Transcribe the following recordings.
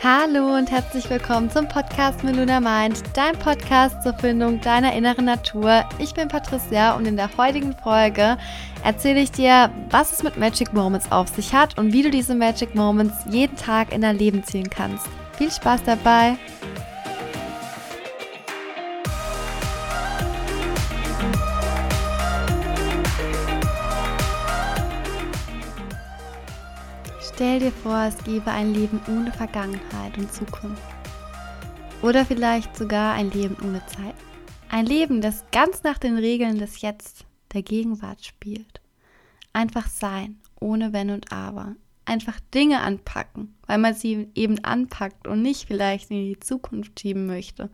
Hallo und herzlich willkommen zum Podcast Meluna Mind, dein Podcast zur Findung deiner inneren Natur. Ich bin Patricia und in der heutigen Folge erzähle ich dir, was es mit Magic Moments auf sich hat und wie du diese Magic Moments jeden Tag in dein Leben ziehen kannst. Viel Spaß dabei! Stell dir vor, es gäbe ein Leben ohne Vergangenheit und Zukunft. Oder vielleicht sogar ein Leben ohne Zeit. Ein Leben, das ganz nach den Regeln des Jetzt, der Gegenwart spielt. Einfach sein, ohne Wenn und Aber. Einfach Dinge anpacken, weil man sie eben anpackt und nicht vielleicht in die Zukunft schieben möchte.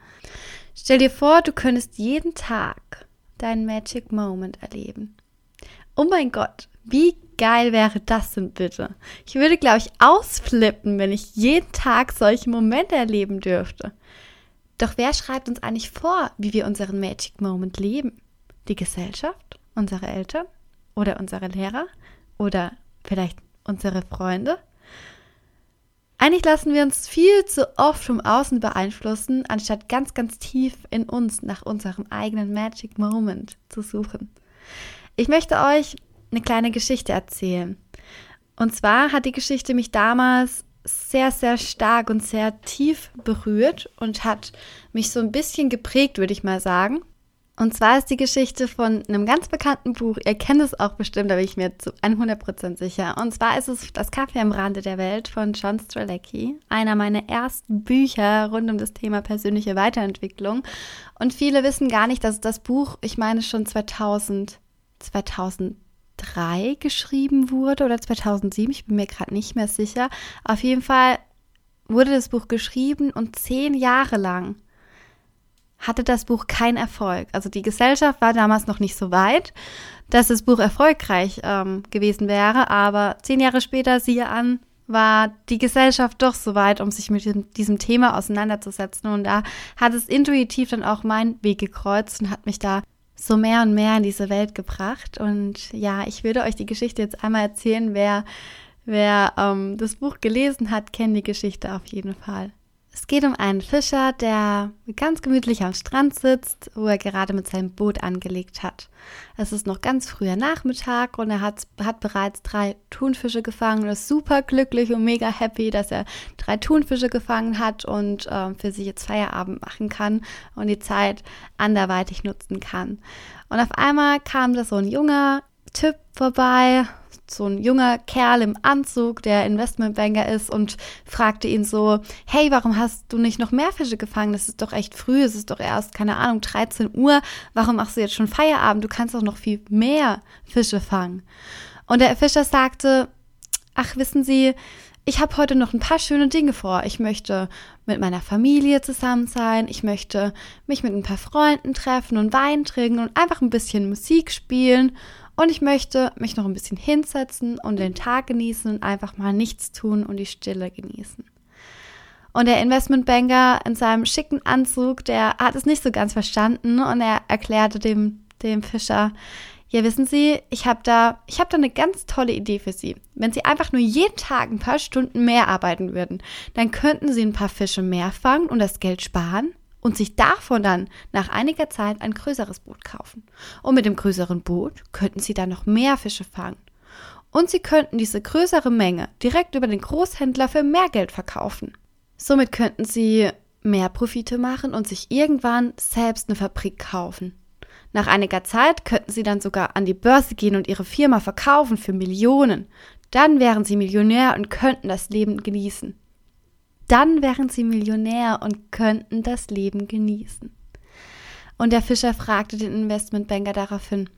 Stell dir vor, du könntest jeden Tag deinen Magic Moment erleben. Oh mein Gott, wie geil wäre das denn bitte? Ich würde, glaube ich, ausflippen, wenn ich jeden Tag solche Momente erleben dürfte. Doch wer schreibt uns eigentlich vor, wie wir unseren Magic Moment leben? Die Gesellschaft? Unsere Eltern? Oder unsere Lehrer? Oder vielleicht unsere Freunde? Eigentlich lassen wir uns viel zu oft vom Außen beeinflussen, anstatt ganz, ganz tief in uns nach unserem eigenen Magic Moment zu suchen. Ich möchte euch eine kleine Geschichte erzählen. Und zwar hat die Geschichte mich damals sehr, sehr stark und sehr tief berührt und hat mich so ein bisschen geprägt, würde ich mal sagen. Und zwar ist die Geschichte von einem ganz bekannten Buch. Ihr kennt es auch bestimmt, da bin ich mir zu 100% sicher. Und zwar ist es Das Kaffee am Rande der Welt von John Strzelecki. Einer meiner ersten Bücher rund um das Thema persönliche Weiterentwicklung. Und viele wissen gar nicht, dass das Buch, ich meine schon 2000, 2000 2003 geschrieben wurde oder 2007, ich bin mir gerade nicht mehr sicher. Auf jeden Fall wurde das Buch geschrieben und zehn Jahre lang hatte das Buch keinen Erfolg. Also die Gesellschaft war damals noch nicht so weit, dass das Buch erfolgreich ähm, gewesen wäre, aber zehn Jahre später, siehe an, war die Gesellschaft doch so weit, um sich mit diesem, diesem, Thema auseinanderzusetzen. Und da hat es intuitiv dann auch meinen Weg gekreuzt und hat mich da so mehr und mehr in diese Welt gebracht. Und ja, ich würde euch die Geschichte jetzt einmal erzählen. Wer, wer ähm, das Buch gelesen hat, kennt die Geschichte auf jeden Fall. Es geht um einen Fischer, der ganz gemütlich am Strand sitzt, wo er gerade mit seinem Boot angelegt hat. Es ist noch ganz früher Nachmittag und er hat, hat bereits drei Thunfische gefangen und ist super glücklich und mega happy, dass er drei Thunfische gefangen hat und äh, für sich jetzt Feierabend machen kann und die Zeit anderweitig nutzen kann. Und auf einmal kam da so ein junger Typ vorbei, so ein junger Kerl im Anzug, der Investmentbanker ist und fragte ihn so, hey, warum hast du nicht noch mehr Fische gefangen? Das ist doch echt früh, es ist doch erst, keine Ahnung, 13 Uhr. Warum machst du jetzt schon Feierabend? Du kannst doch noch viel mehr Fische fangen. Und der Fischer sagte, ach, wissen Sie, ich habe heute noch ein paar schöne Dinge vor. Ich möchte mit meiner Familie zusammen sein. Ich möchte mich mit ein paar Freunden treffen und Wein trinken und einfach ein bisschen Musik spielen. Und ich möchte mich noch ein bisschen hinsetzen und den Tag genießen und einfach mal nichts tun und die Stille genießen. Und der Investmentbanker in seinem schicken Anzug, der hat es nicht so ganz verstanden und er erklärte dem, dem Fischer, ja, wissen Sie, ich habe da, ich habe da eine ganz tolle Idee für Sie. Wenn Sie einfach nur jeden Tag ein paar Stunden mehr arbeiten würden, dann könnten Sie ein paar Fische mehr fangen und das Geld sparen und sich davon dann nach einiger Zeit ein größeres Boot kaufen. Und mit dem größeren Boot könnten sie dann noch mehr Fische fangen. Und sie könnten diese größere Menge direkt über den Großhändler für mehr Geld verkaufen. Somit könnten sie mehr Profite machen und sich irgendwann selbst eine Fabrik kaufen. Nach einiger Zeit könnten sie dann sogar an die Börse gehen und ihre Firma verkaufen für Millionen. Dann wären sie Millionär und könnten das Leben genießen. Dann wären sie Millionär und könnten das Leben genießen. Und der Fischer fragte den Investmentbanker daraufhin,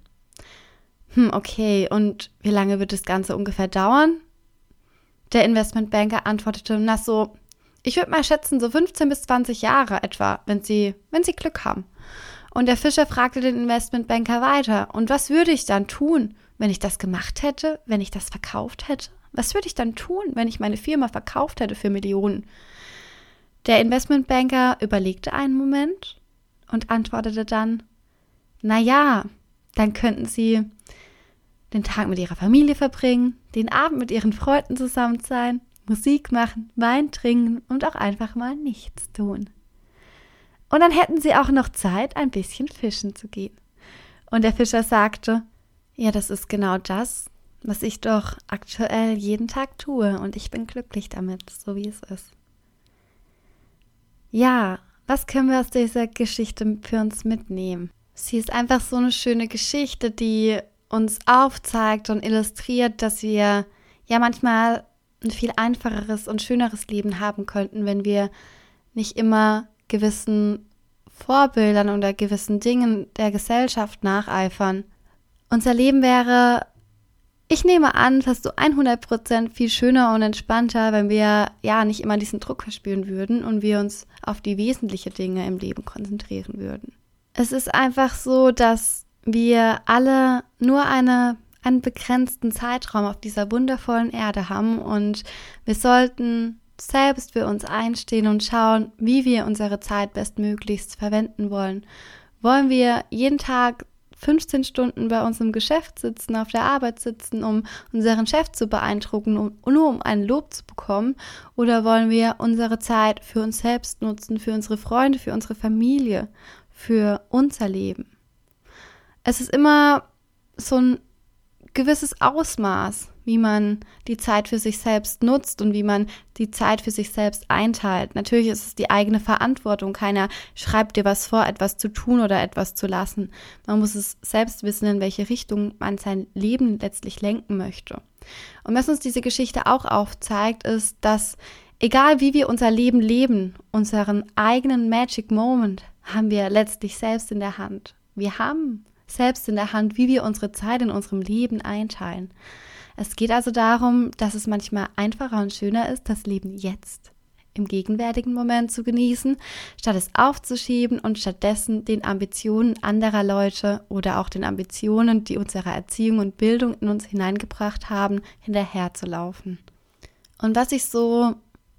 hm, okay, und wie lange wird das Ganze ungefähr dauern? Der Investmentbanker antwortete, na so, ich würde mal schätzen, so 15 bis 20 Jahre etwa, wenn Sie, wenn Sie Glück haben. Und der Fischer fragte den Investmentbanker weiter, und was würde ich dann tun, wenn ich das gemacht hätte, wenn ich das verkauft hätte? Was würde ich dann tun, wenn ich meine Firma verkauft hätte für Millionen? Der Investmentbanker überlegte einen Moment und antwortete dann, na ja, dann könnten Sie den Tag mit Ihrer Familie verbringen, den Abend mit Ihren Freunden zusammen sein, Musik machen, Wein trinken und auch einfach mal nichts tun. Und dann hätten sie auch noch Zeit, ein bisschen fischen zu gehen. Und der Fischer sagte, ja, das ist genau das, was ich doch aktuell jeden Tag tue und ich bin glücklich damit, so wie es ist. Ja, was können wir aus dieser Geschichte für uns mitnehmen? Sie ist einfach so eine schöne Geschichte, die uns aufzeigt und illustriert, dass wir ja manchmal ein viel einfacheres und schöneres Leben haben könnten, wenn wir nicht immer gewissen Vorbildern oder gewissen Dingen der Gesellschaft nacheifern. Unser Leben wäre, ich nehme an, fast so 100% viel schöner und entspannter, wenn wir ja nicht immer diesen Druck verspüren würden und wir uns auf die wesentlichen Dinge im Leben konzentrieren würden. Es ist einfach so, dass wir alle nur eine einen begrenzten Zeitraum auf dieser wundervollen Erde haben und wir sollten selbst für uns einstehen und schauen, wie wir unsere Zeit bestmöglichst verwenden wollen. Wollen wir jeden Tag 15 Stunden bei uns im Geschäft sitzen, auf der Arbeit sitzen, um unseren Chef zu beeindrucken, um, nur um ein Lob zu bekommen? Oder wollen wir unsere Zeit für uns selbst nutzen, für unsere Freunde, für unsere Familie, für unser Leben? Es ist immer so ein gewisses Ausmaß, wie man die Zeit für sich selbst nutzt und wie man die Zeit für sich selbst einteilt. Natürlich ist es die eigene Verantwortung. Keiner schreibt dir was vor, etwas zu tun oder etwas zu lassen. Man muss es selbst wissen, in welche Richtung man sein Leben letztlich lenken möchte. Und was uns diese Geschichte auch aufzeigt, ist, dass egal wie wir unser Leben leben, unseren eigenen Magic Moment haben wir letztlich selbst in der Hand. Wir haben selbst in der Hand, wie wir unsere Zeit in unserem Leben einteilen. Es geht also darum, dass es manchmal einfacher und schöner ist, das Leben jetzt im gegenwärtigen Moment zu genießen, statt es aufzuschieben und stattdessen den Ambitionen anderer Leute oder auch den Ambitionen, die unsere Erziehung und Bildung in uns hineingebracht haben, hinterherzulaufen. Und was ich so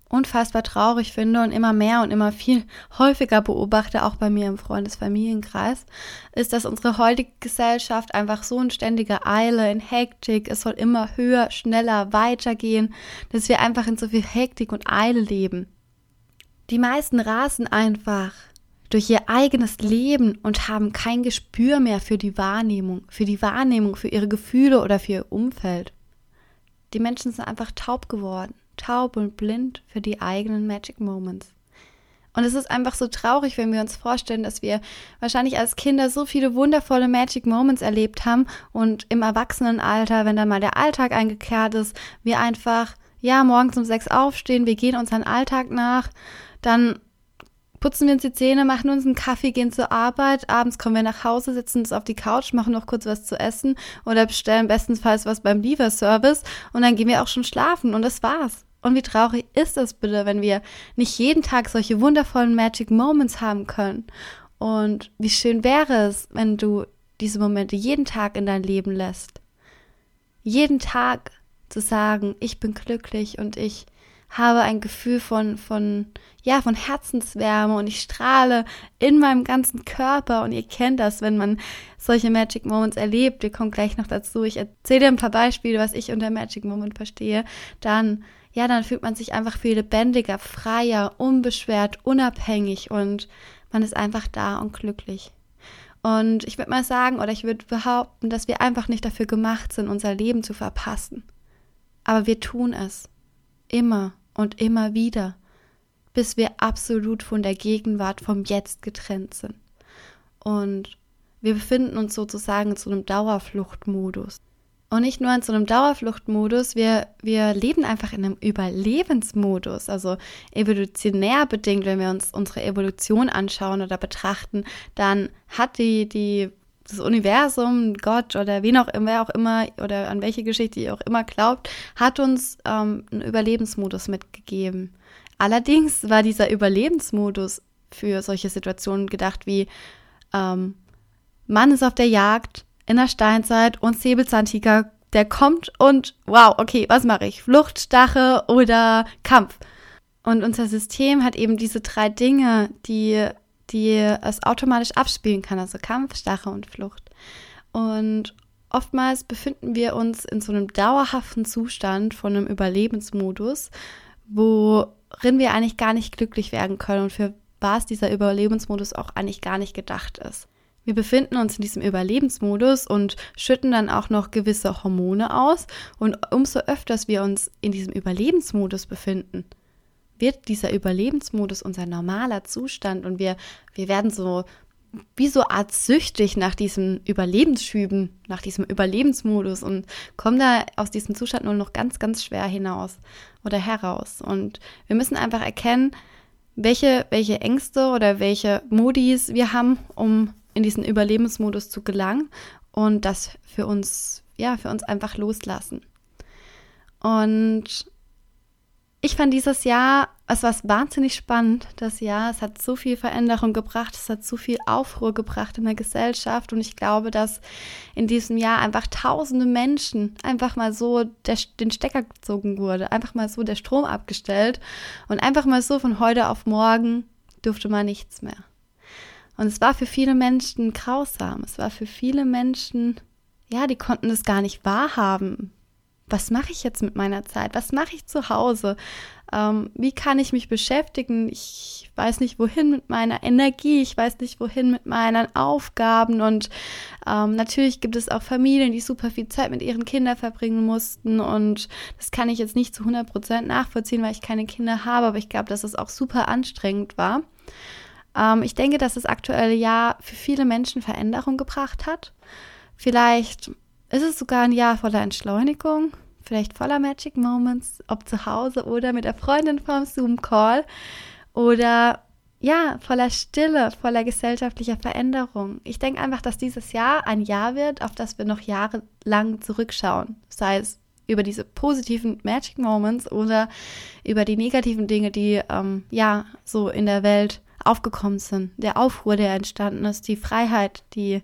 unfassbar traurig finde und immer mehr und immer viel häufiger beobachte, auch bei mir im Freundesfamilienkreis, ist, dass unsere heutige Gesellschaft einfach so in ständiger Eile, in Hektik, es soll immer höher, schneller, weitergehen, dass wir einfach in so viel Hektik und Eile leben. Die meisten rasen einfach durch ihr eigenes Leben und haben kein Gespür mehr für die Wahrnehmung, für die Wahrnehmung, für ihre Gefühle oder für ihr Umfeld. Die Menschen sind einfach taub geworden taub und blind für die eigenen Magic Moments. Und es ist einfach so traurig, wenn wir uns vorstellen, dass wir wahrscheinlich als Kinder so viele wundervolle Magic Moments erlebt haben und im Erwachsenenalter, wenn dann mal der Alltag eingekehrt ist, wir einfach, ja, morgens um sechs aufstehen, wir gehen unseren Alltag nach, dann putzen wir uns die Zähne, machen uns einen Kaffee, gehen zur Arbeit, abends kommen wir nach Hause, sitzen uns auf die Couch, machen noch kurz was zu essen oder bestellen bestenfalls was beim Lieferservice und dann gehen wir auch schon schlafen und das war's. Und wie traurig ist es bitte, wenn wir nicht jeden Tag solche wundervollen Magic Moments haben können? Und wie schön wäre es, wenn du diese Momente jeden Tag in dein Leben lässt? Jeden Tag zu sagen, ich bin glücklich und ich habe ein Gefühl von, von, ja, von Herzenswärme und ich strahle in meinem ganzen Körper und ihr kennt das, wenn man solche Magic Moments erlebt. Wir kommen gleich noch dazu. Ich erzähle ein paar Beispiele, was ich unter Magic Moment verstehe. Dann ja, dann fühlt man sich einfach viel lebendiger, freier, unbeschwert, unabhängig und man ist einfach da und glücklich. Und ich würde mal sagen, oder ich würde behaupten, dass wir einfach nicht dafür gemacht sind, unser Leben zu verpassen. Aber wir tun es. Immer und immer wieder, bis wir absolut von der Gegenwart, vom Jetzt getrennt sind. Und wir befinden uns sozusagen in so einem Dauerfluchtmodus. Und nicht nur in so einem Dauerfluchtmodus, wir, wir leben einfach in einem Überlebensmodus, also evolutionär bedingt, wenn wir uns unsere Evolution anschauen oder betrachten, dann hat die, die, das Universum, Gott oder wen auch immer, auch immer oder an welche Geschichte ihr auch immer glaubt, hat uns ähm, einen Überlebensmodus mitgegeben. Allerdings war dieser Überlebensmodus für solche Situationen gedacht wie ähm, Mann ist auf der Jagd, in der Steinzeit und Säbelzahntiger, der kommt und wow, okay, was mache ich? Flucht, Stache oder Kampf? Und unser System hat eben diese drei Dinge, die, die es automatisch abspielen kann, also Kampf, Stache und Flucht. Und oftmals befinden wir uns in so einem dauerhaften Zustand von einem Überlebensmodus, worin wir eigentlich gar nicht glücklich werden können und für was dieser Überlebensmodus auch eigentlich gar nicht gedacht ist. Wir befinden uns in diesem Überlebensmodus und schütten dann auch noch gewisse Hormone aus. Und umso öfters wir uns in diesem Überlebensmodus befinden, wird dieser Überlebensmodus unser normaler Zustand und wir, wir werden so wie so Art süchtig nach diesen Überlebensschüben, nach diesem Überlebensmodus und kommen da aus diesem Zustand nur noch ganz, ganz schwer hinaus oder heraus. Und wir müssen einfach erkennen, welche, welche Ängste oder welche Modis wir haben, um in diesen Überlebensmodus zu gelangen und das für uns, ja, für uns einfach loslassen. Und ich fand dieses Jahr, es war wahnsinnig spannend, das Jahr. Es hat so viel Veränderung gebracht, es hat so viel Aufruhr gebracht in der Gesellschaft und ich glaube, dass in diesem Jahr einfach tausende Menschen einfach mal so der, den Stecker gezogen wurde, einfach mal so der Strom abgestellt und einfach mal so von heute auf morgen durfte man nichts mehr. Und es war für viele Menschen grausam. Es war für viele Menschen, ja, die konnten es gar nicht wahrhaben. Was mache ich jetzt mit meiner Zeit? Was mache ich zu Hause? Ähm, wie kann ich mich beschäftigen? Ich weiß nicht, wohin mit meiner Energie. Ich weiß nicht, wohin mit meinen Aufgaben. Und ähm, natürlich gibt es auch Familien, die super viel Zeit mit ihren Kindern verbringen mussten. Und das kann ich jetzt nicht zu 100 Prozent nachvollziehen, weil ich keine Kinder habe. Aber ich glaube, dass es auch super anstrengend war. Ähm, ich denke, dass das aktuelle Jahr für viele Menschen Veränderung gebracht hat. Vielleicht ist es sogar ein Jahr voller Entschleunigung, vielleicht voller Magic Moments, ob zu Hause oder mit der Freundin vom Zoom-Call oder ja, voller Stille, voller gesellschaftlicher Veränderung. Ich denke einfach, dass dieses Jahr ein Jahr wird, auf das wir noch jahrelang zurückschauen. Sei es über diese positiven Magic Moments oder über die negativen Dinge, die ähm, ja so in der Welt aufgekommen sind, der Aufruhr, der entstanden ist, die Freiheit, die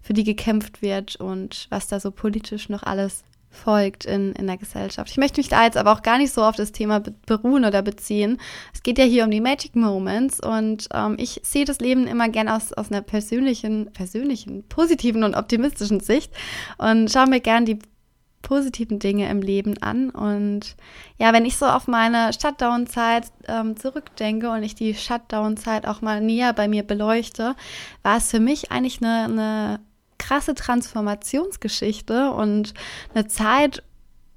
für die gekämpft wird und was da so politisch noch alles folgt in, in der Gesellschaft. Ich möchte mich da jetzt aber auch gar nicht so auf das Thema beruhen oder beziehen. Es geht ja hier um die Magic Moments und ähm, ich sehe das Leben immer gern aus, aus einer persönlichen, persönlichen, positiven und optimistischen Sicht und schaue mir gern die positiven Dinge im Leben an. Und ja, wenn ich so auf meine Shutdown-Zeit ähm, zurückdenke und ich die Shutdown-Zeit auch mal näher bei mir beleuchte, war es für mich eigentlich eine, eine krasse Transformationsgeschichte und eine Zeit,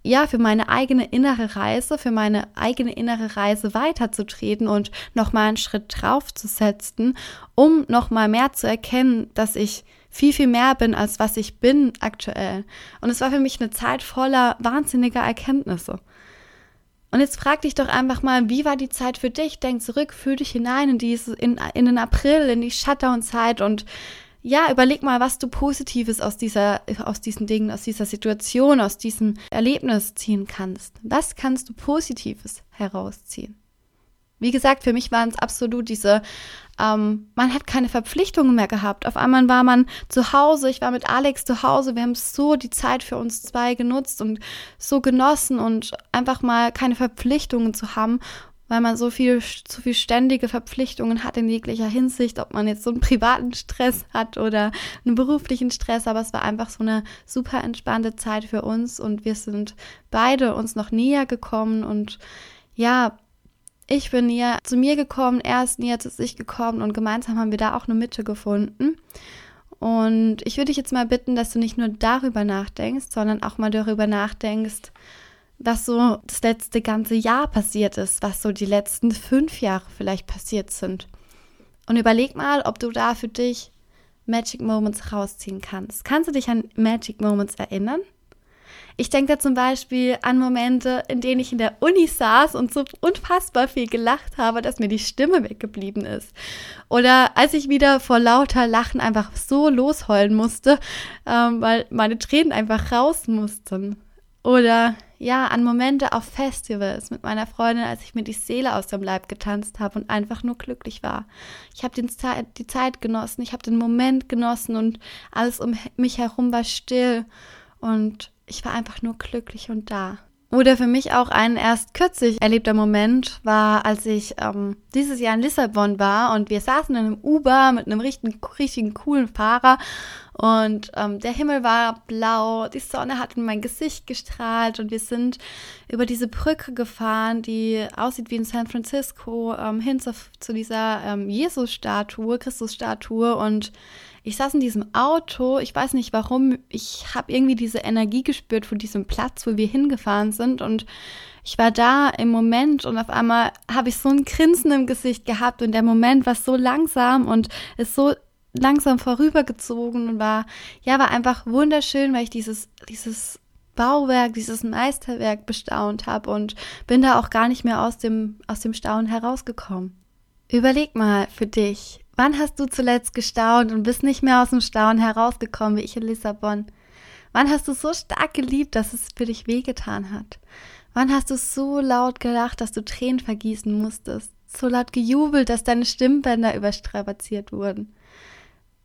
ja, für meine eigene innere Reise, für meine eigene innere Reise weiterzutreten und nochmal einen Schritt draufzusetzen, um nochmal mehr zu erkennen, dass ich viel, viel mehr bin, als was ich bin aktuell. Und es war für mich eine Zeit voller wahnsinniger Erkenntnisse. Und jetzt frag dich doch einfach mal, wie war die Zeit für dich? Denk zurück, fühl dich hinein in diese, in, in den April, in die Shutdown-Zeit und ja, überleg mal, was du Positives aus dieser, aus diesen Dingen, aus dieser Situation, aus diesem Erlebnis ziehen kannst. Was kannst du Positives herausziehen? Wie gesagt, für mich waren es absolut diese, ähm, man hat keine Verpflichtungen mehr gehabt. Auf einmal war man zu Hause, ich war mit Alex zu Hause, wir haben so die Zeit für uns zwei genutzt und so genossen und einfach mal keine Verpflichtungen zu haben, weil man so viel, so viel ständige Verpflichtungen hat in jeglicher Hinsicht, ob man jetzt so einen privaten Stress hat oder einen beruflichen Stress, aber es war einfach so eine super entspannte Zeit für uns und wir sind beide uns noch näher gekommen und ja, ich bin näher zu mir gekommen, er ist näher zu sich gekommen und gemeinsam haben wir da auch eine Mitte gefunden. Und ich würde dich jetzt mal bitten, dass du nicht nur darüber nachdenkst, sondern auch mal darüber nachdenkst, was so das letzte ganze Jahr passiert ist, was so die letzten fünf Jahre vielleicht passiert sind. Und überleg mal, ob du da für dich Magic Moments rausziehen kannst. Kannst du dich an Magic Moments erinnern? Ich denke da zum Beispiel an Momente, in denen ich in der Uni saß und so unfassbar viel gelacht habe, dass mir die Stimme weggeblieben ist. Oder als ich wieder vor lauter Lachen einfach so losheulen musste, ähm, weil meine Tränen einfach raus mussten. Oder ja, an Momente auf Festivals mit meiner Freundin, als ich mir die Seele aus dem Leib getanzt habe und einfach nur glücklich war. Ich habe die Zeit genossen, ich habe den Moment genossen und alles um mich herum war still und ich war einfach nur glücklich und da. Oder für mich auch ein erst kürzlich erlebter Moment war, als ich ähm, dieses Jahr in Lissabon war und wir saßen in einem Uber mit einem richtigen, richtigen coolen Fahrer und ähm, der Himmel war blau, die Sonne hat in mein Gesicht gestrahlt und wir sind über diese Brücke gefahren, die aussieht wie in San Francisco, ähm, hin zu, zu dieser ähm, Jesus-Statue, Christus-Statue und ich saß in diesem Auto, ich weiß nicht warum, ich habe irgendwie diese Energie gespürt von diesem Platz, wo wir hingefahren sind und ich war da im Moment und auf einmal habe ich so ein Grinsen im Gesicht gehabt und der Moment war so langsam und ist so langsam vorübergezogen und war, ja, war einfach wunderschön, weil ich dieses, dieses Bauwerk, dieses Meisterwerk bestaunt habe und bin da auch gar nicht mehr aus dem, aus dem Staunen herausgekommen. Überleg mal für dich, Wann hast du zuletzt gestaunt und bist nicht mehr aus dem Staunen herausgekommen, wie ich in Lissabon? Wann hast du so stark geliebt, dass es für dich wehgetan hat? Wann hast du so laut gelacht, dass du Tränen vergießen musstest? So laut gejubelt, dass deine Stimmbänder überstrapaziert wurden?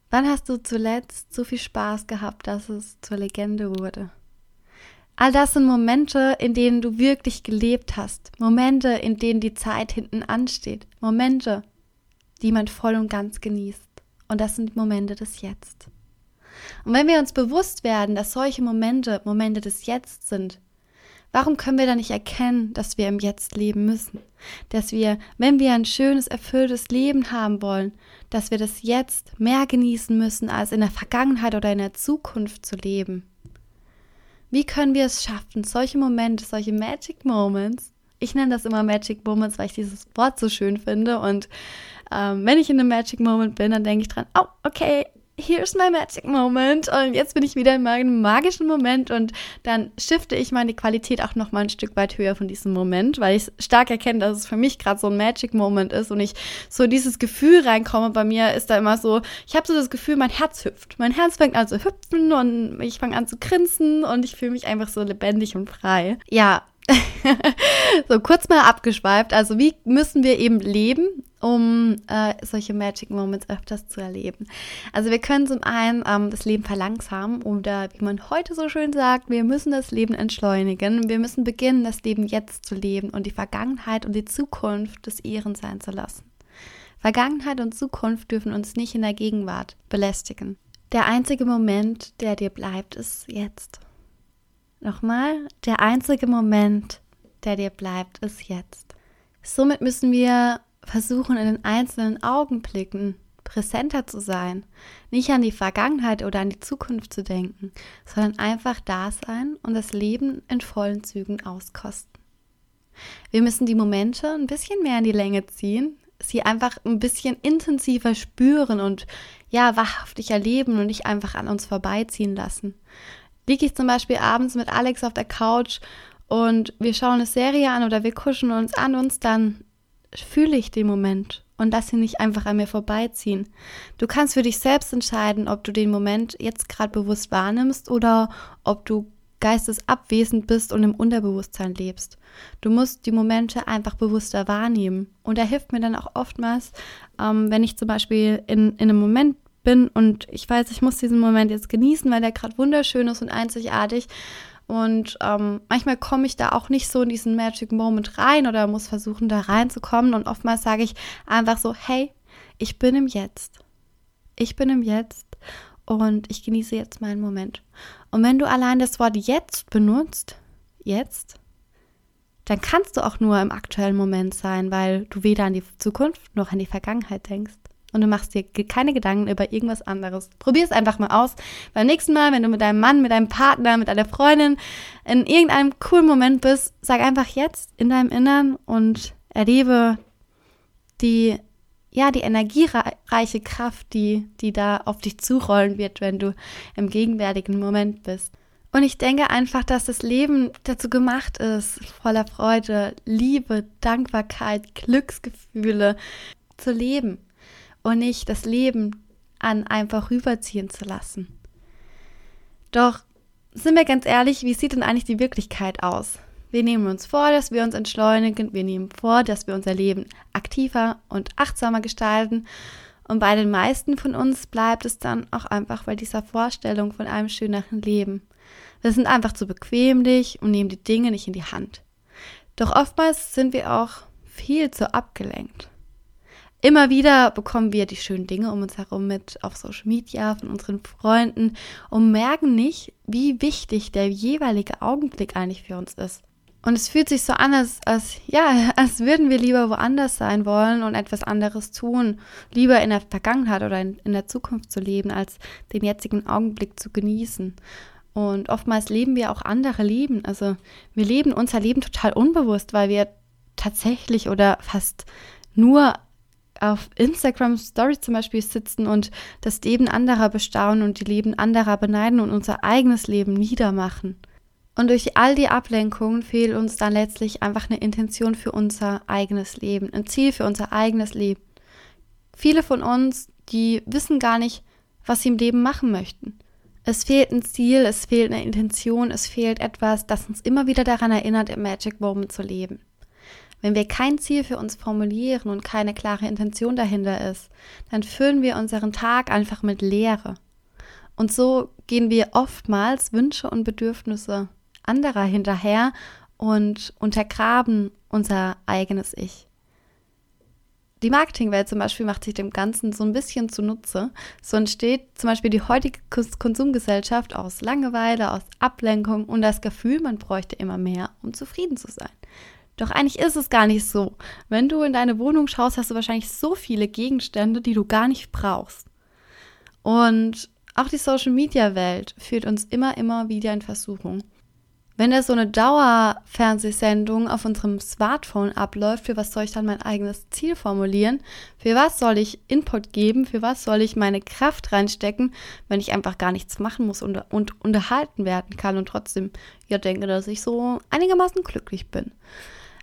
Wann hast du zuletzt so viel Spaß gehabt, dass es zur Legende wurde? All das sind Momente, in denen du wirklich gelebt hast. Momente, in denen die Zeit hinten ansteht. Momente, die man voll und ganz genießt. Und das sind Momente des Jetzt. Und wenn wir uns bewusst werden, dass solche Momente Momente des Jetzt sind, warum können wir dann nicht erkennen, dass wir im Jetzt leben müssen? Dass wir, wenn wir ein schönes, erfülltes Leben haben wollen, dass wir das Jetzt mehr genießen müssen, als in der Vergangenheit oder in der Zukunft zu leben? Wie können wir es schaffen, solche Momente, solche Magic Moments, ich nenne das immer Magic Moments, weil ich dieses Wort so schön finde und ähm, wenn ich in einem Magic Moment bin, dann denke ich dran, oh, okay, here's my magic moment und jetzt bin ich wieder in meinem magischen Moment und dann shifte ich meine Qualität auch noch mal ein Stück weit höher von diesem Moment, weil ich stark erkenne, dass es für mich gerade so ein magic moment ist und ich so dieses Gefühl reinkomme. Bei mir ist da immer so, ich habe so das Gefühl, mein Herz hüpft. Mein Herz fängt an zu hüpfen und ich fange an zu grinsen und ich fühle mich einfach so lebendig und frei. Ja, so kurz mal abgeschweift. Also wie müssen wir eben leben, um äh, solche Magic Moments öfters zu erleben? Also wir können zum einen ähm, das Leben verlangsamen oder wie man heute so schön sagt, wir müssen das Leben entschleunigen. Wir müssen beginnen, das Leben jetzt zu leben und die Vergangenheit und die Zukunft des Ihren sein zu lassen. Vergangenheit und Zukunft dürfen uns nicht in der Gegenwart belästigen. Der einzige Moment, der dir bleibt, ist jetzt. Nochmal, der einzige Moment, der dir bleibt, ist jetzt. Somit müssen wir versuchen, in den einzelnen Augenblicken präsenter zu sein, nicht an die Vergangenheit oder an die Zukunft zu denken, sondern einfach da sein und das Leben in vollen Zügen auskosten. Wir müssen die Momente ein bisschen mehr in die Länge ziehen, sie einfach ein bisschen intensiver spüren und ja, wahrhaftig erleben und nicht einfach an uns vorbeiziehen lassen liege ich zum Beispiel abends mit Alex auf der Couch und wir schauen eine Serie an oder wir kuschen uns an uns, dann fühle ich den Moment und lass ihn nicht einfach an mir vorbeiziehen. Du kannst für dich selbst entscheiden, ob du den Moment jetzt gerade bewusst wahrnimmst oder ob du geistesabwesend bist und im Unterbewusstsein lebst. Du musst die Momente einfach bewusster wahrnehmen. Und er hilft mir dann auch oftmals, ähm, wenn ich zum Beispiel in, in einem Moment bin und ich weiß, ich muss diesen Moment jetzt genießen, weil der gerade wunderschön ist und einzigartig. Und ähm, manchmal komme ich da auch nicht so in diesen Magic Moment rein oder muss versuchen, da reinzukommen. Und oftmals sage ich einfach so, hey, ich bin im Jetzt. Ich bin im Jetzt und ich genieße jetzt meinen Moment. Und wenn du allein das Wort jetzt benutzt, jetzt, dann kannst du auch nur im aktuellen Moment sein, weil du weder an die Zukunft noch an die Vergangenheit denkst und du machst dir keine Gedanken über irgendwas anderes. Probier es einfach mal aus. Beim nächsten Mal, wenn du mit deinem Mann, mit deinem Partner, mit deiner Freundin in irgendeinem coolen Moment bist, sag einfach jetzt in deinem Innern und erlebe die, ja, die energiereiche Kraft, die, die da auf dich zurollen wird, wenn du im gegenwärtigen Moment bist. Und ich denke einfach, dass das Leben dazu gemacht ist, voller Freude, Liebe, Dankbarkeit, Glücksgefühle zu leben und nicht das Leben an einfach rüberziehen zu lassen. Doch sind wir ganz ehrlich, wie sieht denn eigentlich die Wirklichkeit aus? Wir nehmen uns vor, dass wir uns entschleunigen, wir nehmen vor, dass wir unser Leben aktiver und achtsamer gestalten Und bei den meisten von uns bleibt es dann auch einfach bei dieser Vorstellung von einem schöneren Leben. Wir sind einfach zu bequemlich und nehmen die Dinge nicht in die Hand. Doch oftmals sind wir auch viel zu abgelenkt. Immer wieder bekommen wir die schönen Dinge um uns herum mit auf Social Media von unseren Freunden und merken nicht, wie wichtig der jeweilige Augenblick eigentlich für uns ist. Und es fühlt sich so an, als, als, ja, als würden wir lieber woanders sein wollen und etwas anderes tun, lieber in der Vergangenheit oder in, in der Zukunft zu leben, als den jetzigen Augenblick zu genießen. Und oftmals leben wir auch andere Leben. Also wir leben unser Leben total unbewusst, weil wir tatsächlich oder fast nur auf Instagram Stories zum Beispiel sitzen und das Leben anderer bestaunen und die Leben anderer beneiden und unser eigenes Leben niedermachen. Und durch all die Ablenkungen fehlt uns dann letztlich einfach eine Intention für unser eigenes Leben, ein Ziel für unser eigenes Leben. Viele von uns, die wissen gar nicht, was sie im Leben machen möchten. Es fehlt ein Ziel, es fehlt eine Intention, es fehlt etwas, das uns immer wieder daran erinnert, im Magic Moment zu leben. Wenn wir kein Ziel für uns formulieren und keine klare Intention dahinter ist, dann füllen wir unseren Tag einfach mit Leere. Und so gehen wir oftmals Wünsche und Bedürfnisse anderer hinterher und untergraben unser eigenes Ich. Die Marketingwelt zum Beispiel macht sich dem Ganzen so ein bisschen zunutze. So entsteht zum Beispiel die heutige Konsumgesellschaft aus Langeweile, aus Ablenkung und das Gefühl, man bräuchte immer mehr, um zufrieden zu sein. Doch eigentlich ist es gar nicht so. Wenn du in deine Wohnung schaust, hast du wahrscheinlich so viele Gegenstände, die du gar nicht brauchst. Und auch die Social-Media-Welt führt uns immer, immer wieder in Versuchung. Wenn da so eine Dauerfernsehsendung auf unserem Smartphone abläuft, für was soll ich dann mein eigenes Ziel formulieren? Für was soll ich Input geben? Für was soll ich meine Kraft reinstecken, wenn ich einfach gar nichts machen muss und, und unterhalten werden kann und trotzdem ja denke, dass ich so einigermaßen glücklich bin?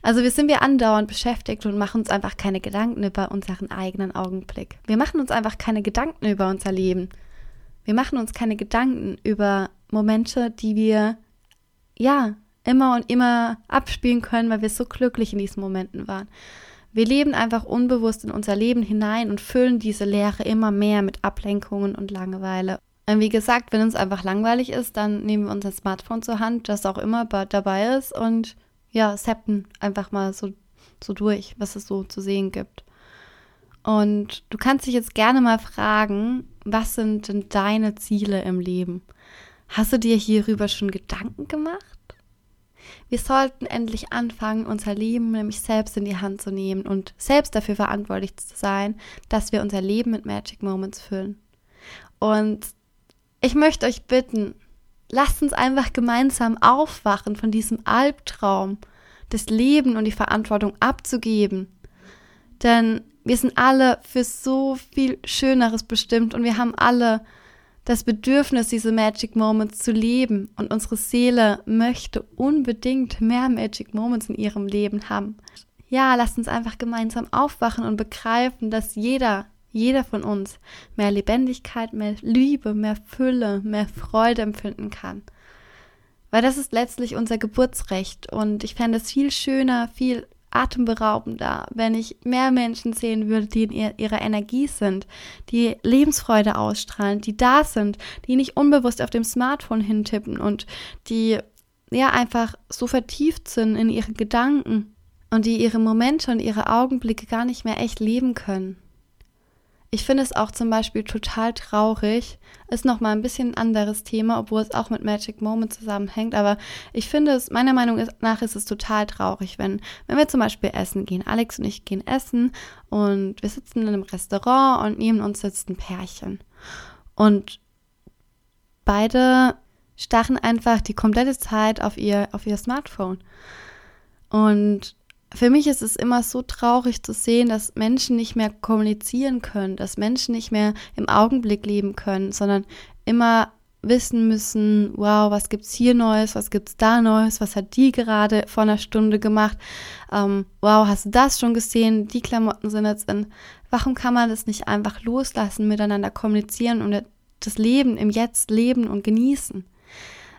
Also wir sind wir andauernd beschäftigt und machen uns einfach keine Gedanken über unseren eigenen Augenblick. Wir machen uns einfach keine Gedanken über unser Leben. Wir machen uns keine Gedanken über Momente, die wir ja immer und immer abspielen können, weil wir so glücklich in diesen Momenten waren. Wir leben einfach unbewusst in unser Leben hinein und füllen diese Leere immer mehr mit Ablenkungen und Langeweile. Und wie gesagt, wenn uns einfach langweilig ist, dann nehmen wir unser Smartphone zur Hand, das auch immer dabei ist und ja, seppen einfach mal so, so durch, was es so zu sehen gibt. Und du kannst dich jetzt gerne mal fragen, was sind denn deine Ziele im Leben? Hast du dir hierüber schon Gedanken gemacht? Wir sollten endlich anfangen, unser Leben nämlich selbst in die Hand zu nehmen und selbst dafür verantwortlich zu sein, dass wir unser Leben mit Magic Moments füllen. Und ich möchte euch bitten, lasst uns einfach gemeinsam aufwachen von diesem Albtraum, das Leben und die Verantwortung abzugeben. Denn wir sind alle für so viel Schöneres bestimmt und wir haben alle das Bedürfnis, diese Magic Moments zu leben. Und unsere Seele möchte unbedingt mehr Magic Moments in ihrem Leben haben. Ja, lasst uns einfach gemeinsam aufwachen und begreifen, dass jeder jeder von uns mehr Lebendigkeit, mehr Liebe, mehr Fülle, mehr Freude empfinden kann. Weil das ist letztlich unser Geburtsrecht und ich fände es viel schöner, viel atemberaubender, wenn ich mehr Menschen sehen würde, die in ihrer Energie sind, die Lebensfreude ausstrahlen, die da sind, die nicht unbewusst auf dem Smartphone hintippen und die ja einfach so vertieft sind in ihre Gedanken und die ihre Momente und ihre Augenblicke gar nicht mehr echt leben können. Ich finde es auch zum Beispiel total traurig, ist nochmal ein bisschen ein anderes Thema, obwohl es auch mit Magic Moment zusammenhängt, aber ich finde es, meiner Meinung nach ist es total traurig, wenn, wenn wir zum Beispiel essen gehen. Alex und ich gehen essen und wir sitzen in einem Restaurant und neben uns sitzt ein Pärchen. Und beide starren einfach die komplette Zeit auf ihr, auf ihr Smartphone. Und für mich ist es immer so traurig zu sehen, dass Menschen nicht mehr kommunizieren können, dass Menschen nicht mehr im Augenblick leben können, sondern immer wissen müssen, wow, was gibt's hier Neues, was gibt's da Neues, was hat die gerade vor einer Stunde gemacht, ähm, wow, hast du das schon gesehen, die Klamotten sind jetzt in, warum kann man das nicht einfach loslassen, miteinander kommunizieren und das Leben im Jetzt leben und genießen?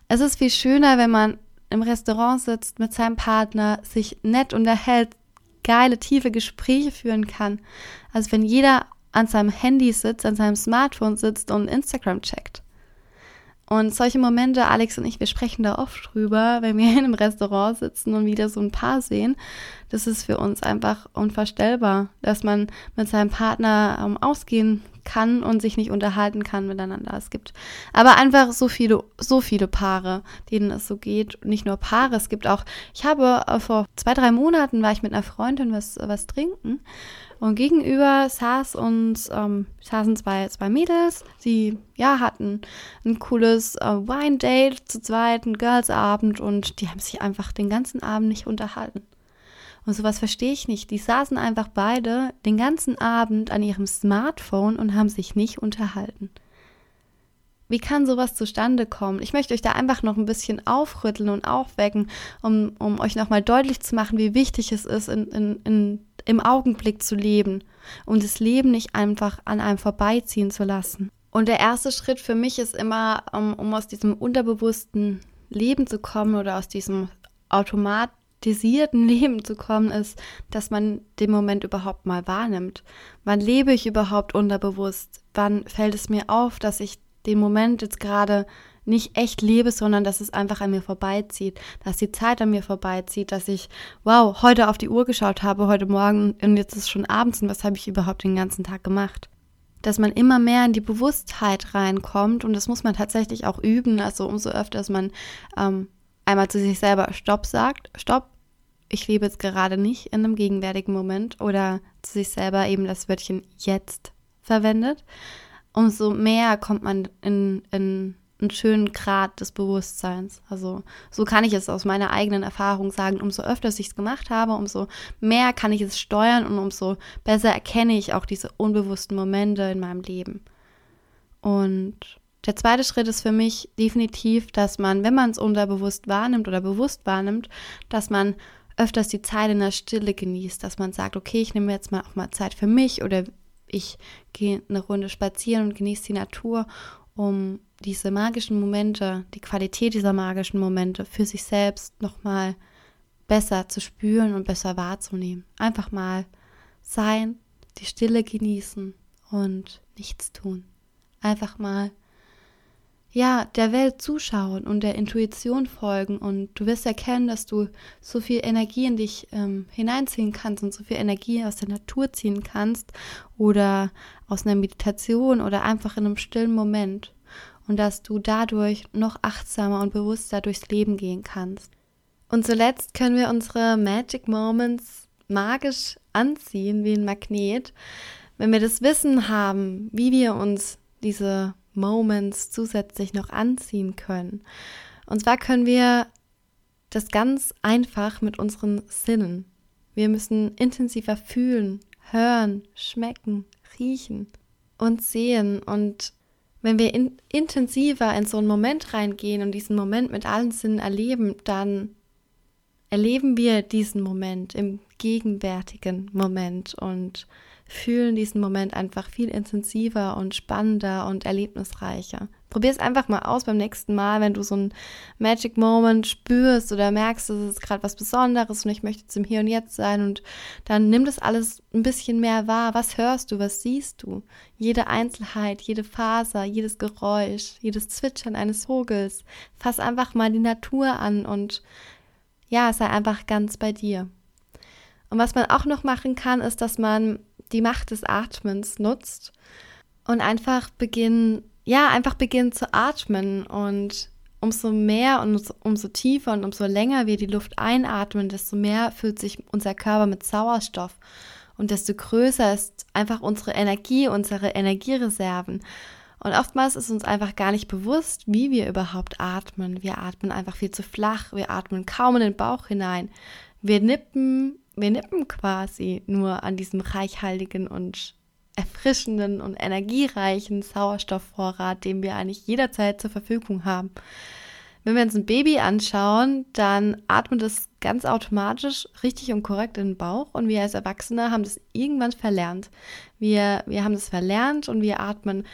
Es ist viel schöner, wenn man im Restaurant sitzt mit seinem Partner, sich nett unterhält, geile, tiefe Gespräche führen kann. Also wenn jeder an seinem Handy sitzt, an seinem Smartphone sitzt und Instagram checkt. Und solche Momente, Alex und ich, wir sprechen da oft drüber, wenn wir in einem Restaurant sitzen und wieder so ein Paar sehen. Das ist für uns einfach unvorstellbar, dass man mit seinem Partner ähm, ausgehen kann und sich nicht unterhalten kann miteinander. Es gibt aber einfach so viele, so viele Paare, denen es so geht. Nicht nur Paare, es gibt auch, ich habe äh, vor zwei, drei Monaten war ich mit einer Freundin was, was trinken und gegenüber saß uns, ähm, saßen zwei, zwei Mädels, die ja hatten ein cooles äh, Wine-Date zu zweit, ein Girls-Abend und die haben sich einfach den ganzen Abend nicht unterhalten. Und sowas verstehe ich nicht. Die saßen einfach beide den ganzen Abend an ihrem Smartphone und haben sich nicht unterhalten. Wie kann sowas zustande kommen? Ich möchte euch da einfach noch ein bisschen aufrütteln und aufwecken, um, um euch nochmal deutlich zu machen, wie wichtig es ist, in, in, in, im Augenblick zu leben und das Leben nicht einfach an einem vorbeiziehen zu lassen. Und der erste Schritt für mich ist immer, um, um aus diesem unterbewussten Leben zu kommen oder aus diesem Automat desierten Leben zu kommen, ist, dass man den Moment überhaupt mal wahrnimmt. Wann lebe ich überhaupt unterbewusst? Wann fällt es mir auf, dass ich den Moment jetzt gerade nicht echt lebe, sondern dass es einfach an mir vorbeizieht, dass die Zeit an mir vorbeizieht, dass ich, wow, heute auf die Uhr geschaut habe, heute Morgen und jetzt ist es schon abends und was habe ich überhaupt den ganzen Tag gemacht? Dass man immer mehr in die Bewusstheit reinkommt und das muss man tatsächlich auch üben, also umso öfter man ähm, einmal zu sich selber Stopp sagt, Stopp, ich lebe jetzt gerade nicht in einem gegenwärtigen Moment oder zu sich selber eben das Wörtchen jetzt verwendet, umso mehr kommt man in, in einen schönen Grad des Bewusstseins. Also so kann ich es aus meiner eigenen Erfahrung sagen. Umso öfter ich es gemacht habe, umso mehr kann ich es steuern und umso besser erkenne ich auch diese unbewussten Momente in meinem Leben. Und der zweite Schritt ist für mich definitiv, dass man, wenn man es unterbewusst wahrnimmt oder bewusst wahrnimmt, dass man öfters die Zeit in der Stille genießt, dass man sagt, okay, ich nehme jetzt mal auch mal Zeit für mich oder ich gehe eine Runde spazieren und genieße die Natur, um diese magischen Momente, die Qualität dieser magischen Momente für sich selbst nochmal besser zu spüren und besser wahrzunehmen. Einfach mal sein, die Stille genießen und nichts tun. Einfach mal ja, der Welt zuschauen und der Intuition folgen und du wirst erkennen, dass du so viel Energie in dich ähm, hineinziehen kannst und so viel Energie aus der Natur ziehen kannst oder aus einer Meditation oder einfach in einem stillen Moment und dass du dadurch noch achtsamer und bewusster durchs Leben gehen kannst. Und zuletzt können wir unsere Magic Moments magisch anziehen wie ein Magnet, wenn wir das Wissen haben, wie wir uns diese Moments zusätzlich noch anziehen können. Und zwar können wir das ganz einfach mit unseren Sinnen. Wir müssen intensiver fühlen, hören, schmecken, riechen und sehen. Und wenn wir in, intensiver in so einen Moment reingehen und diesen Moment mit allen Sinnen erleben, dann erleben wir diesen Moment im gegenwärtigen Moment und fühlen diesen Moment einfach viel intensiver und spannender und erlebnisreicher. Probier es einfach mal aus beim nächsten Mal, wenn du so einen Magic Moment spürst oder merkst, es ist gerade was Besonderes und ich möchte im Hier und Jetzt sein und dann nimm das alles ein bisschen mehr wahr. Was hörst du? Was siehst du? Jede Einzelheit, jede Faser, jedes Geräusch, jedes Zwitschern eines Vogels. Fass einfach mal die Natur an und ja, sei einfach ganz bei dir. Und was man auch noch machen kann, ist, dass man die Macht des Atmens nutzt und einfach beginnen, ja, einfach beginnen zu atmen und umso mehr und umso tiefer und umso länger wir die Luft einatmen, desto mehr füllt sich unser Körper mit Sauerstoff und desto größer ist einfach unsere Energie, unsere Energiereserven. Und oftmals ist uns einfach gar nicht bewusst, wie wir überhaupt atmen. Wir atmen einfach viel zu flach, wir atmen kaum in den Bauch hinein. Wir nippen wir nippen quasi nur an diesem reichhaltigen und erfrischenden und energiereichen Sauerstoffvorrat, den wir eigentlich jederzeit zur Verfügung haben. Wenn wir uns ein Baby anschauen, dann atmet es ganz automatisch richtig und korrekt in den Bauch und wir als Erwachsene haben das irgendwann verlernt. Wir, wir haben das verlernt und wir atmen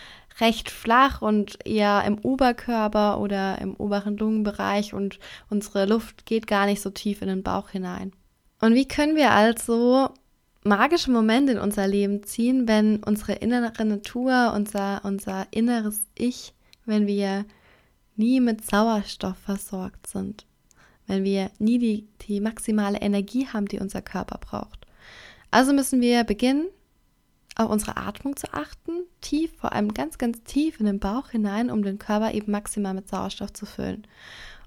recht flach und eher im Oberkörper oder im oberen Lungenbereich und unsere Luft geht gar nicht so tief in den Bauch hinein. Und wie können wir also magische Momente in unser Leben ziehen, wenn unsere innere Natur, unser, unser inneres Ich, wenn wir nie mit Sauerstoff versorgt sind, wenn wir nie die, die maximale Energie haben, die unser Körper braucht. Also müssen wir beginnen, auf unsere Atmung zu achten, tief, vor allem ganz, ganz tief in den Bauch hinein, um den Körper eben maximal mit Sauerstoff zu füllen.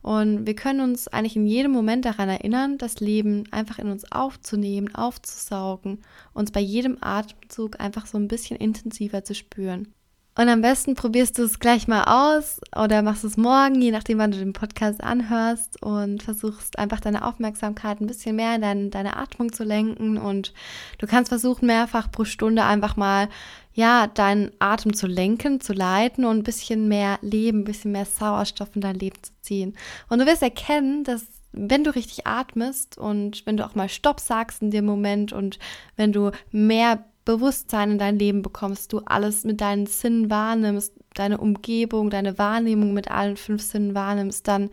Und wir können uns eigentlich in jedem Moment daran erinnern, das Leben einfach in uns aufzunehmen, aufzusaugen, uns bei jedem Atemzug einfach so ein bisschen intensiver zu spüren. Und am besten probierst du es gleich mal aus oder machst es morgen, je nachdem, wann du den Podcast anhörst und versuchst einfach deine Aufmerksamkeit ein bisschen mehr in dein, deine Atmung zu lenken. Und du kannst versuchen, mehrfach pro Stunde einfach mal, ja, deinen Atem zu lenken, zu leiten und ein bisschen mehr Leben, ein bisschen mehr Sauerstoff in dein Leben zu ziehen. Und du wirst erkennen, dass wenn du richtig atmest und wenn du auch mal Stopp sagst in dem Moment und wenn du mehr Bewusstsein in dein Leben bekommst, du alles mit deinen Sinnen wahrnimmst, deine Umgebung, deine Wahrnehmung mit allen fünf Sinnen wahrnimmst, dann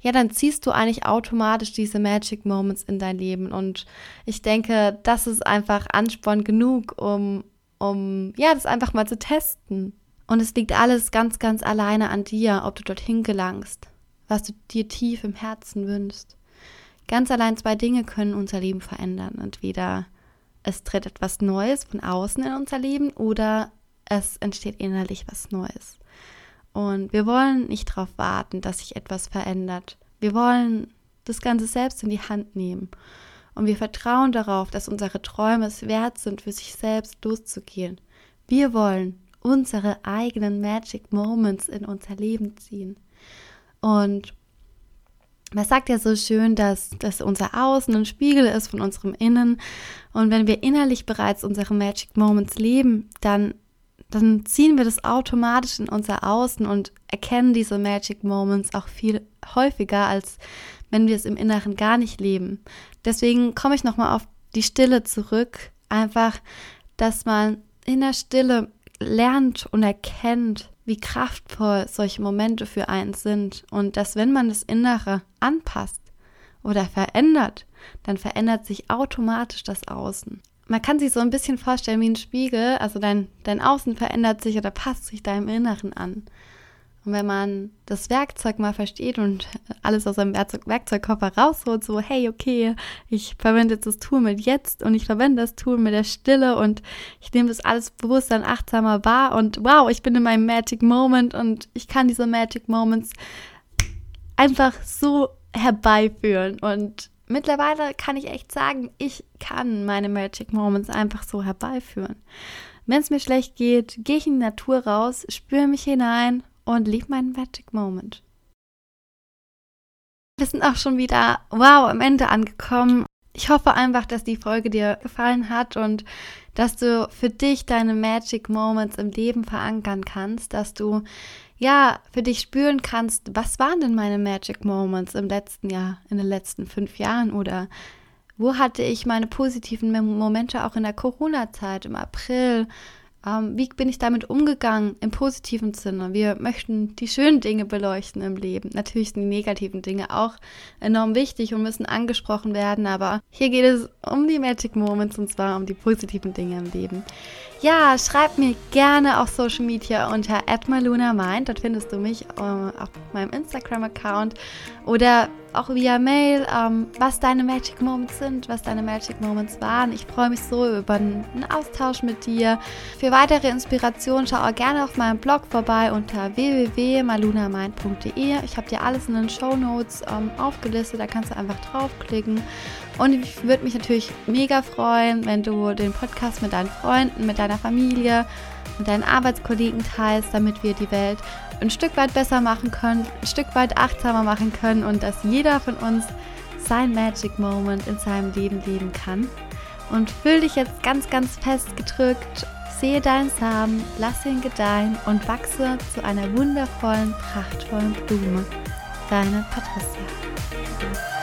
ja, dann ziehst du eigentlich automatisch diese Magic Moments in dein Leben. Und ich denke, das ist einfach Ansporn genug, um, um ja, das einfach mal zu testen. Und es liegt alles ganz, ganz alleine an dir, ob du dorthin gelangst, was du dir tief im Herzen wünschst. Ganz allein zwei Dinge können unser Leben verändern. Entweder es tritt etwas Neues von außen in unser Leben oder es entsteht innerlich was Neues. Und wir wollen nicht darauf warten, dass sich etwas verändert. Wir wollen das Ganze selbst in die Hand nehmen. Und wir vertrauen darauf, dass unsere Träume es wert sind, für sich selbst loszugehen. Wir wollen unsere eigenen Magic Moments in unser Leben ziehen. Und man sagt ja so schön, dass, dass unser Außen ein Spiegel ist von unserem Innen. Und wenn wir innerlich bereits unsere Magic Moments leben, dann, dann ziehen wir das automatisch in unser Außen und erkennen diese Magic Moments auch viel häufiger, als wenn wir es im Inneren gar nicht leben. Deswegen komme ich nochmal auf die Stille zurück. Einfach, dass man in der Stille lernt und erkennt, wie kraftvoll solche Momente für einen sind und dass wenn man das Innere anpasst oder verändert, dann verändert sich automatisch das Außen. Man kann sich so ein bisschen vorstellen wie ein Spiegel, also dein, dein Außen verändert sich oder passt sich deinem Inneren an. Und wenn man das Werkzeug mal versteht und alles aus seinem Werkzeug Werkzeugkoffer rausholt, so, hey, okay, ich verwende jetzt das Tool mit jetzt und ich verwende das Tool mit der Stille und ich nehme das alles bewusst dann achtsamer wahr und wow, ich bin in meinem Magic Moment und ich kann diese Magic Moments einfach so herbeiführen und mittlerweile kann ich echt sagen, ich kann meine Magic Moments einfach so herbeiführen. Wenn es mir schlecht geht, gehe ich in die Natur raus, spüre mich hinein und lieb meinen Magic Moment. Wir sind auch schon wieder, wow, am Ende angekommen. Ich hoffe einfach, dass die Folge dir gefallen hat und dass du für dich deine Magic Moments im Leben verankern kannst, dass du ja für dich spüren kannst, was waren denn meine Magic Moments im letzten Jahr, in den letzten fünf Jahren oder wo hatte ich meine positiven Momente auch in der Corona-Zeit, im April, ähm, wie bin ich damit umgegangen im positiven Sinne? Wir möchten die schönen Dinge beleuchten im Leben. Natürlich sind die negativen Dinge auch enorm wichtig und müssen angesprochen werden, aber hier geht es um die Magic Moments und zwar um die positiven Dinge im Leben. Ja, schreib mir gerne auf Social Media unter @malunamind. Dort findest du mich äh, auf meinem Instagram-Account oder auch via Mail, ähm, was deine Magic Moments sind, was deine Magic Moments waren. Ich freue mich so über einen Austausch mit dir. Für weitere Inspirationen schau auch gerne auf meinem Blog vorbei unter www.malunamind.de. Ich habe dir alles in den Show Notes ähm, aufgelistet, da kannst du einfach draufklicken. Und ich würde mich natürlich mega freuen, wenn du den Podcast mit deinen Freunden, mit deiner Familie, mit deinen Arbeitskollegen teilst, damit wir die Welt ein Stück weit besser machen können, ein Stück weit achtsamer machen können und dass jeder von uns sein Magic Moment in seinem Leben leben kann. Und fühl dich jetzt ganz, ganz fest gedrückt, sehe deinen Samen, lass ihn gedeihen und wachse zu einer wundervollen, prachtvollen Blume. Deine Patricia.